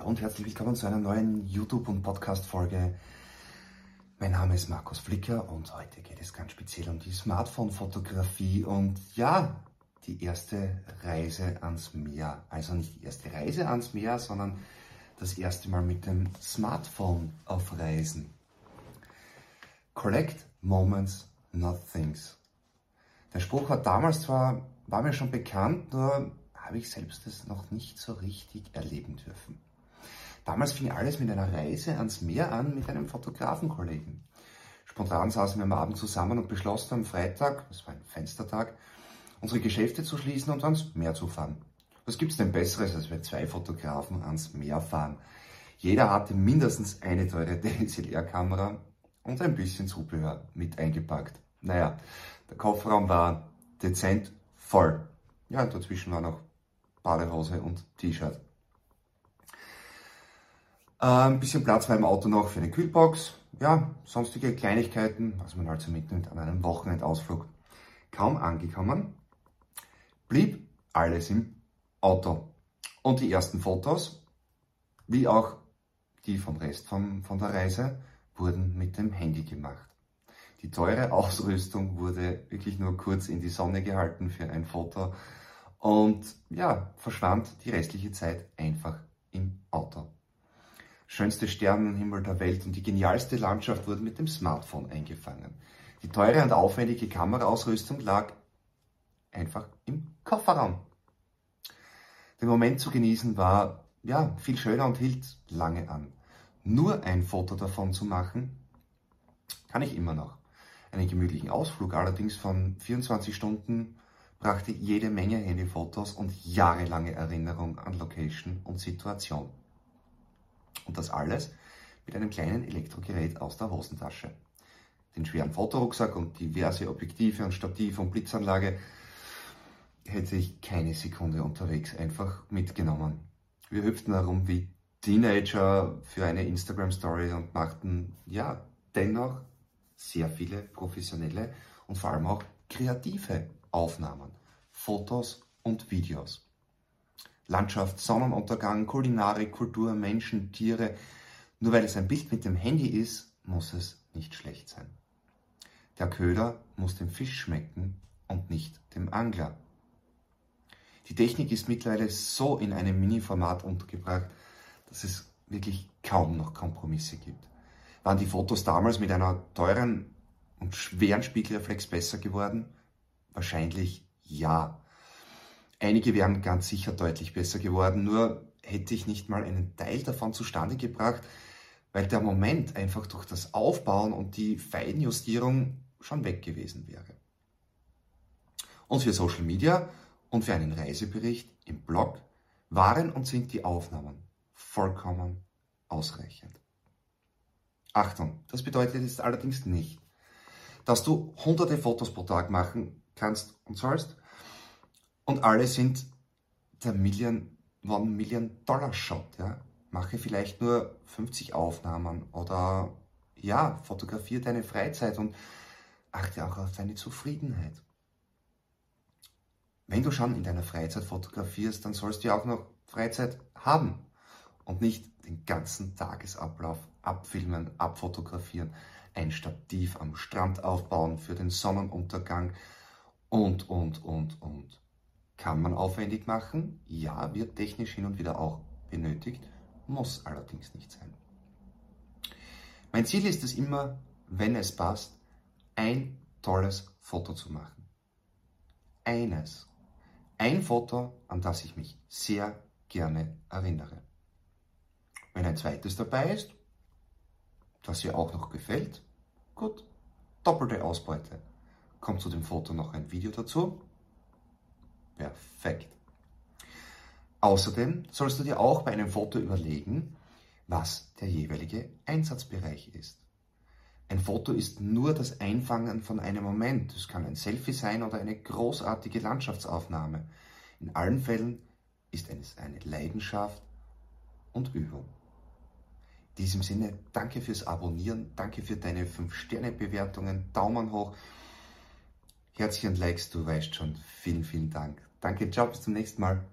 Hallo und herzlich willkommen zu einer neuen YouTube- und Podcast-Folge. Mein Name ist Markus Flicker und heute geht es ganz speziell um die Smartphone-Fotografie und ja, die erste Reise ans Meer. Also nicht die erste Reise ans Meer, sondern das erste Mal mit dem Smartphone auf Reisen. Collect moments, not things. Der Spruch hat damals zwar, war mir schon bekannt, nur habe ich selbst es noch nicht so richtig erleben dürfen. Damals fing alles mit einer Reise ans Meer an mit einem Fotografenkollegen. Spontan saßen wir am Abend zusammen und beschlossen am Freitag, das war ein Fenstertag, unsere Geschäfte zu schließen und ans Meer zu fahren. Was gibt's denn Besseres, als wir zwei Fotografen ans Meer fahren? Jeder hatte mindestens eine teure DSLR-Kamera und ein bisschen Zubehör mit eingepackt. Naja, der Kofferraum war dezent voll. Ja, und dazwischen war noch Badehose und T-Shirt. Äh, ein bisschen Platz war im Auto noch für eine Kühlbox. Ja, sonstige Kleinigkeiten, was man halt so mitnimmt an einem Wochenendausflug. Kaum angekommen, blieb alles im Auto. Und die ersten Fotos, wie auch die vom Rest von, von der Reise, wurden mit dem Handy gemacht. Die teure Ausrüstung wurde wirklich nur kurz in die Sonne gehalten für ein Foto und ja, verschwand die restliche Zeit einfach im Auto. Schönste Sternenhimmel der Welt und die genialste Landschaft wurden mit dem Smartphone eingefangen. Die teure und aufwendige Kameraausrüstung lag einfach im Kofferraum. Den Moment zu genießen war ja viel schöner und hielt lange an. Nur ein Foto davon zu machen, kann ich immer noch. Einen gemütlichen Ausflug allerdings von 24 Stunden brachte jede Menge Handyfotos und jahrelange Erinnerung an Location und Situation. Und das alles mit einem kleinen Elektrogerät aus der Hosentasche. Den schweren Fotorucksack und diverse Objektive und Stativ und Blitzanlage hätte ich keine Sekunde unterwegs einfach mitgenommen. Wir hüpften herum wie Teenager für eine Instagram-Story und machten, ja, dennoch sehr viele professionelle und vor allem auch kreative Aufnahmen, Fotos und Videos. Landschaft, Sonnenuntergang, Kulinarik, Kultur, Menschen, Tiere. Nur weil es ein Bild mit dem Handy ist, muss es nicht schlecht sein. Der Köder muss dem Fisch schmecken und nicht dem Angler. Die Technik ist mittlerweile so in einem Mini-Format untergebracht, dass es wirklich kaum noch Kompromisse gibt. Waren die Fotos damals mit einer teuren und schweren Spiegelreflex besser geworden? Wahrscheinlich ja. Einige wären ganz sicher deutlich besser geworden, nur hätte ich nicht mal einen Teil davon zustande gebracht, weil der Moment einfach durch das Aufbauen und die Feinjustierung schon weg gewesen wäre. Und für Social Media und für einen Reisebericht im Blog waren und sind die Aufnahmen vollkommen ausreichend. Achtung, das bedeutet jetzt allerdings nicht, dass du hunderte Fotos pro Tag machen kannst und sollst, und alle sind der Million, One Million Dollar Shot. Ja? Mache vielleicht nur 50 Aufnahmen oder ja, fotografiere deine Freizeit und achte auch auf deine Zufriedenheit. Wenn du schon in deiner Freizeit fotografierst, dann sollst du auch noch Freizeit haben und nicht den ganzen Tagesablauf abfilmen, abfotografieren, ein Stativ am Strand aufbauen für den Sonnenuntergang und, und, und, und. Kann man aufwendig machen? Ja, wird technisch hin und wieder auch benötigt, muss allerdings nicht sein. Mein Ziel ist es immer, wenn es passt, ein tolles Foto zu machen. Eines. Ein Foto, an das ich mich sehr gerne erinnere. Wenn ein zweites dabei ist, das ihr auch noch gefällt, gut, doppelte Ausbeute. Kommt zu dem Foto noch ein Video dazu, Perfekt. Außerdem sollst du dir auch bei einem Foto überlegen, was der jeweilige Einsatzbereich ist. Ein Foto ist nur das Einfangen von einem Moment. Es kann ein Selfie sein oder eine großartige Landschaftsaufnahme. In allen Fällen ist es eine Leidenschaft und Übung. In diesem Sinne, danke fürs Abonnieren, danke für deine 5-Sterne-Bewertungen, Daumen hoch, Herzchen Likes, du weißt schon. Vielen, vielen Dank. Danke, ciao, bis zum nächsten Mal.